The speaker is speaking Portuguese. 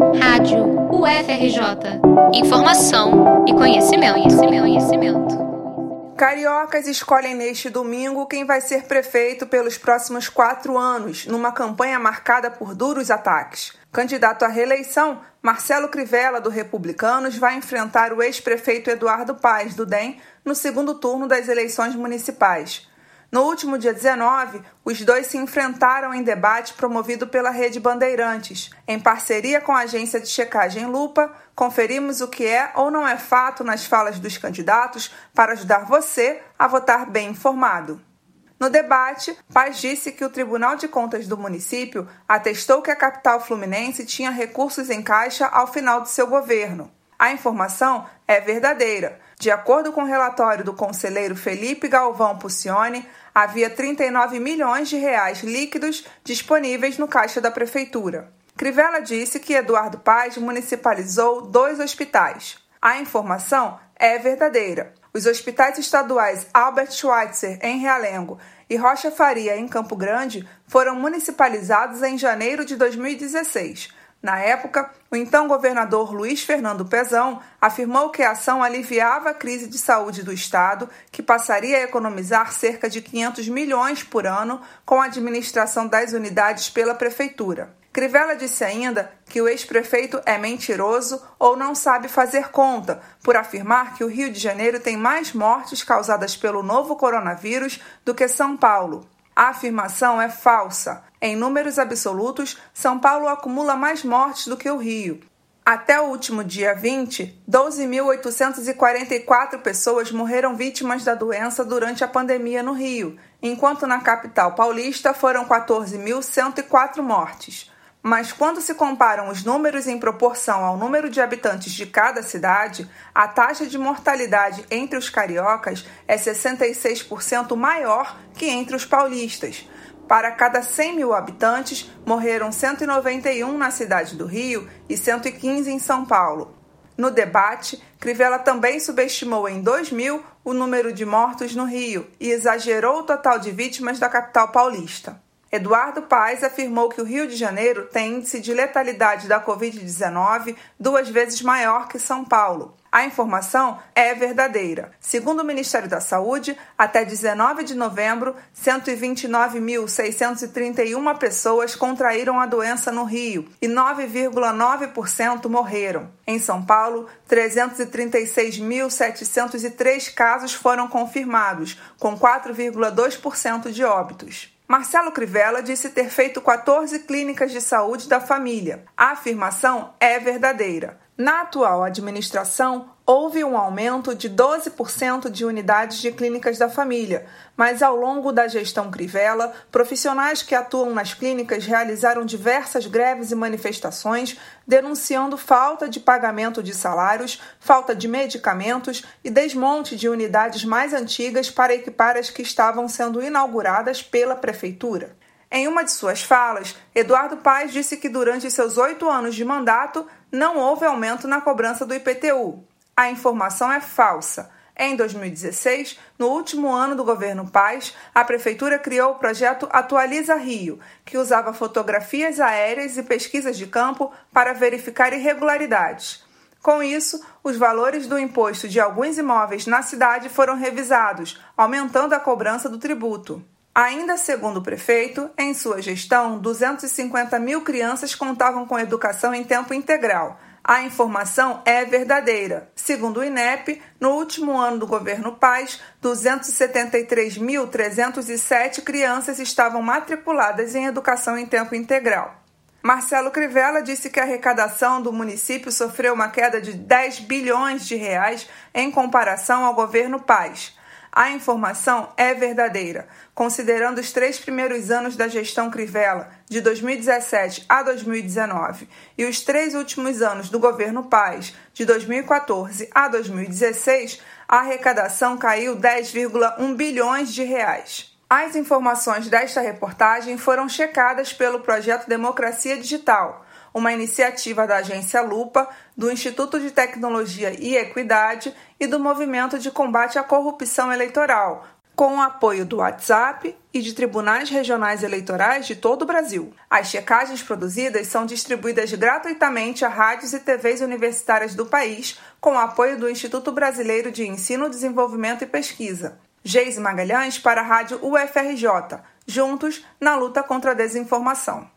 Rádio UFRJ. Informação e conhecimento, conhecimento, conhecimento. Cariocas escolhem neste domingo quem vai ser prefeito pelos próximos quatro anos, numa campanha marcada por duros ataques. Candidato à reeleição, Marcelo Crivella, do Republicanos, vai enfrentar o ex-prefeito Eduardo Paes, do DEM, no segundo turno das eleições municipais. No último dia 19, os dois se enfrentaram em debate promovido pela Rede Bandeirantes. Em parceria com a agência de checagem Lupa, conferimos o que é ou não é fato nas falas dos candidatos para ajudar você a votar bem informado. No debate, Paz disse que o Tribunal de Contas do município atestou que a capital fluminense tinha recursos em caixa ao final do seu governo. A informação é verdadeira. De acordo com o relatório do conselheiro Felipe Galvão Pucione, havia 39 milhões de reais líquidos disponíveis no caixa da prefeitura. Crivella disse que Eduardo Paz municipalizou dois hospitais. A informação é verdadeira. Os hospitais estaduais Albert Schweitzer, em Realengo, e Rocha Faria, em Campo Grande, foram municipalizados em janeiro de 2016 na época, o então governador Luiz Fernando Pezão afirmou que a ação aliviava a crise de saúde do Estado, que passaria a economizar cerca de 500 milhões por ano com a administração das unidades pela Prefeitura. Crivella disse ainda que o ex-prefeito é mentiroso ou não sabe fazer conta, por afirmar que o Rio de Janeiro tem mais mortes causadas pelo novo coronavírus do que São Paulo. A afirmação é falsa. Em números absolutos, São Paulo acumula mais mortes do que o Rio. Até o último dia 20, 12.844 pessoas morreram vítimas da doença durante a pandemia no Rio, enquanto na capital paulista foram 14.104 mortes. Mas quando se comparam os números em proporção ao número de habitantes de cada cidade, a taxa de mortalidade entre os cariocas é 66% maior que entre os paulistas. Para cada 100 mil habitantes, morreram 191 na cidade do Rio e 115 em São Paulo. No debate, Crivella também subestimou em 2000 o número de mortos no Rio e exagerou o total de vítimas da capital paulista. Eduardo Paes afirmou que o Rio de Janeiro tem índice de letalidade da Covid-19 duas vezes maior que São Paulo. A informação é verdadeira. Segundo o Ministério da Saúde, até 19 de novembro, 129.631 pessoas contraíram a doença no Rio e 9,9% morreram. Em São Paulo, 336.703 casos foram confirmados, com 4,2% de óbitos. Marcelo Crivella disse ter feito 14 clínicas de saúde da família. A afirmação é verdadeira. Na atual administração, houve um aumento de 12% de unidades de clínicas da família, mas ao longo da gestão Crivella, profissionais que atuam nas clínicas realizaram diversas greves e manifestações denunciando falta de pagamento de salários, falta de medicamentos e desmonte de unidades mais antigas para equipar as que estavam sendo inauguradas pela prefeitura. Em uma de suas falas, Eduardo Paes disse que durante seus oito anos de mandato não houve aumento na cobrança do IPTU. A informação é falsa. Em 2016, no último ano do governo Paz, a prefeitura criou o projeto Atualiza Rio, que usava fotografias aéreas e pesquisas de campo para verificar irregularidades. Com isso, os valores do imposto de alguns imóveis na cidade foram revisados, aumentando a cobrança do tributo. Ainda segundo o prefeito, em sua gestão, 250 mil crianças contavam com educação em tempo integral. A informação é verdadeira. Segundo o INEP, no último ano do governo Paz, 273.307 crianças estavam matriculadas em educação em tempo integral. Marcelo Crivella disse que a arrecadação do município sofreu uma queda de 10 bilhões de reais em comparação ao governo Paz. A informação é verdadeira. Considerando os três primeiros anos da gestão Crivella, de 2017 a 2019, e os três últimos anos do governo Paz, de 2014 a 2016, a arrecadação caiu 10,1 bilhões de reais. As informações desta reportagem foram checadas pelo projeto Democracia Digital uma iniciativa da agência Lupa, do Instituto de Tecnologia e Equidade e do Movimento de Combate à Corrupção Eleitoral, com o apoio do WhatsApp e de tribunais regionais eleitorais de todo o Brasil. As checagens produzidas são distribuídas gratuitamente a rádios e TVs universitárias do país, com o apoio do Instituto Brasileiro de Ensino, Desenvolvimento e Pesquisa. Geise Magalhães para a Rádio UFRJ, juntos na luta contra a desinformação.